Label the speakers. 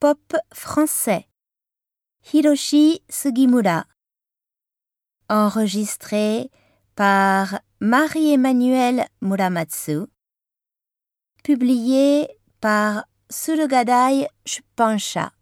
Speaker 1: pop français. Hiroshi Sugimura. Enregistré par Marie-Emmanuelle Muramatsu. Publié par Surugadai Shupansha.